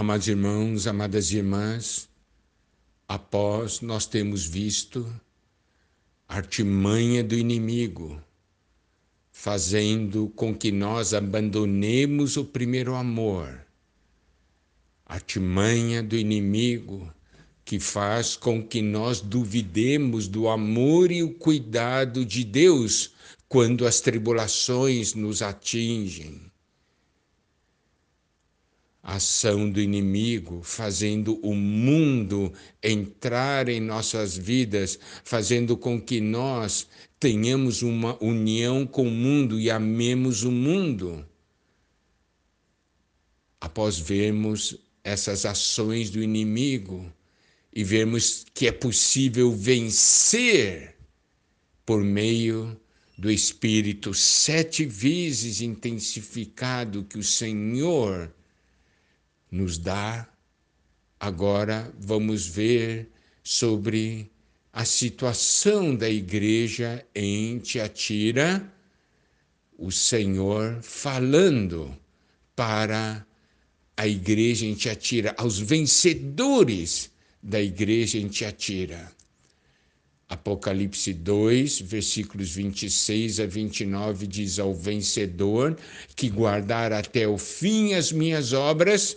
Amados irmãos, amadas irmãs, após nós temos visto a artimanha do inimigo, fazendo com que nós abandonemos o primeiro amor, a artimanha do inimigo que faz com que nós duvidemos do amor e o cuidado de Deus quando as tribulações nos atingem ação do inimigo, fazendo o mundo entrar em nossas vidas, fazendo com que nós tenhamos uma união com o mundo e amemos o mundo. Após vermos essas ações do inimigo e vermos que é possível vencer por meio do Espírito sete vezes intensificado que o Senhor nos dá. Agora vamos ver sobre a situação da igreja em Tiatira, o Senhor falando para a igreja em Tiatira, aos vencedores da igreja em Tiatira. Apocalipse 2, versículos 26 a 29 diz ao vencedor que guardar até o fim as minhas obras,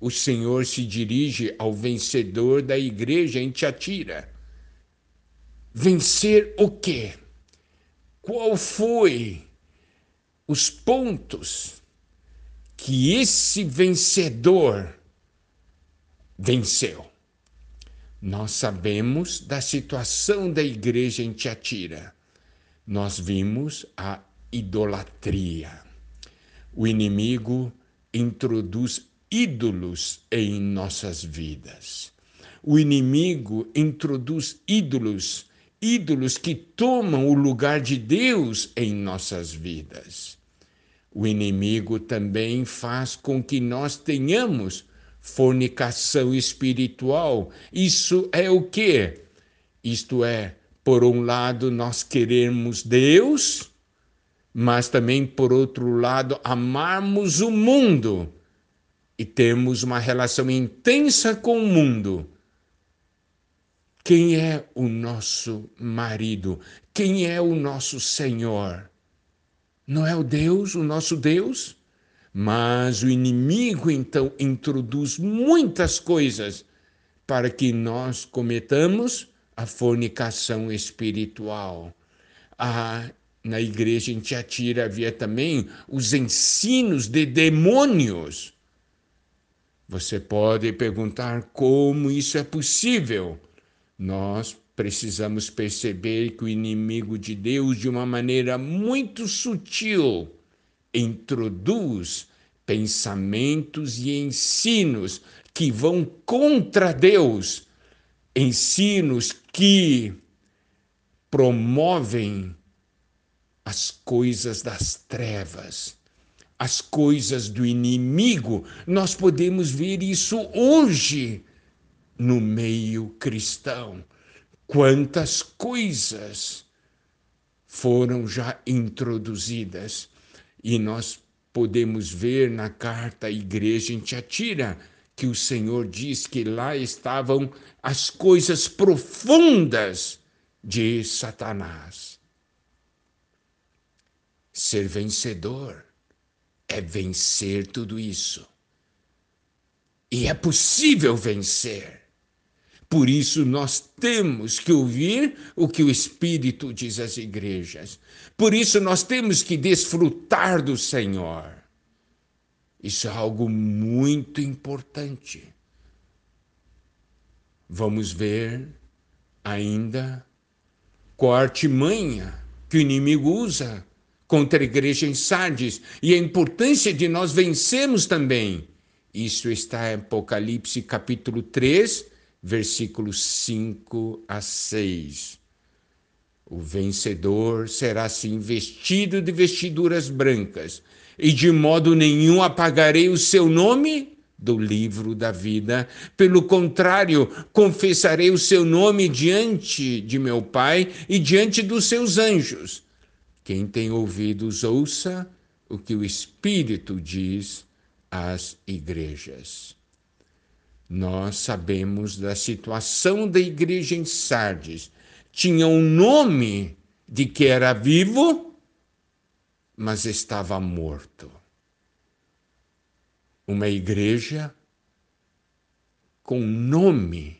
o Senhor se dirige ao vencedor da igreja em Tiatira. Vencer o quê? Qual foi os pontos que esse vencedor venceu? Nós sabemos da situação da igreja em Tiatira. Nós vimos a idolatria. O inimigo introduz ídolos em nossas vidas. O inimigo introduz ídolos, ídolos que tomam o lugar de Deus em nossas vidas. O inimigo também faz com que nós tenhamos fornicação espiritual. Isso é o quê? Isto é, por um lado, nós queremos Deus, mas também, por outro lado, amarmos o mundo e temos uma relação intensa com o mundo. Quem é o nosso marido? Quem é o nosso Senhor? Não é o Deus, o nosso Deus? Mas o inimigo então introduz muitas coisas para que nós cometamos a fornicação espiritual. Ah, na igreja em Tiatira havia também os ensinos de demônios você pode perguntar como isso é possível. Nós precisamos perceber que o inimigo de Deus, de uma maneira muito sutil, introduz pensamentos e ensinos que vão contra Deus, ensinos que promovem as coisas das trevas as coisas do inimigo, nós podemos ver isso hoje no meio cristão. Quantas coisas foram já introduzidas e nós podemos ver na carta à igreja em Tiatira que o Senhor diz que lá estavam as coisas profundas de Satanás. Ser vencedor é vencer tudo isso. E é possível vencer. Por isso, nós temos que ouvir o que o Espírito diz às igrejas. Por isso, nós temos que desfrutar do Senhor. Isso é algo muito importante. Vamos ver ainda qual artimanha que o inimigo usa contra a igreja em Sardes e a importância de nós vencermos também. Isso está em Apocalipse capítulo 3, versículos 5 a 6. O vencedor será assim vestido de vestiduras brancas, e de modo nenhum apagarei o seu nome do livro da vida. Pelo contrário, confessarei o seu nome diante de meu Pai e diante dos seus anjos. Quem tem ouvidos, ouça o que o Espírito diz às igrejas. Nós sabemos da situação da igreja em Sardes. Tinha um nome de que era vivo, mas estava morto uma igreja com nome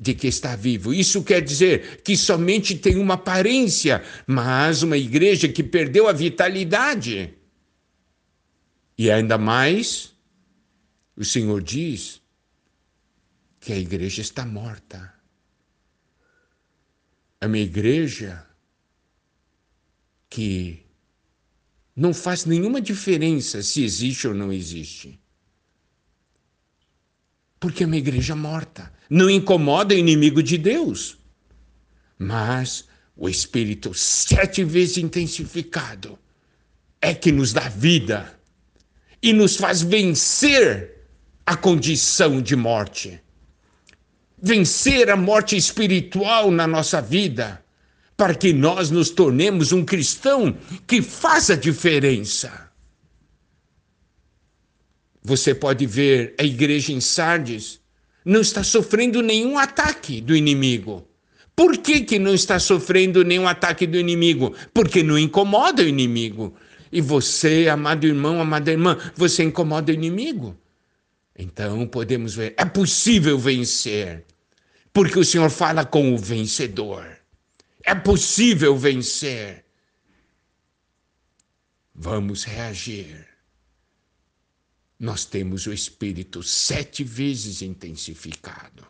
de que está vivo. Isso quer dizer que somente tem uma aparência, mas uma igreja que perdeu a vitalidade. E ainda mais, o Senhor diz que a igreja está morta. É uma igreja que não faz nenhuma diferença se existe ou não existe. Porque é uma igreja morta. Não incomoda o inimigo de Deus. Mas o Espírito, sete vezes intensificado, é que nos dá vida e nos faz vencer a condição de morte. Vencer a morte espiritual na nossa vida para que nós nos tornemos um cristão que faça diferença. Você pode ver a igreja em Sardes não está sofrendo nenhum ataque do inimigo. Por que, que não está sofrendo nenhum ataque do inimigo? Porque não incomoda o inimigo. E você, amado irmão, amada irmã, você incomoda o inimigo. Então podemos ver, é possível vencer, porque o Senhor fala com o vencedor. É possível vencer. Vamos reagir. Nós temos o Espírito sete vezes intensificado.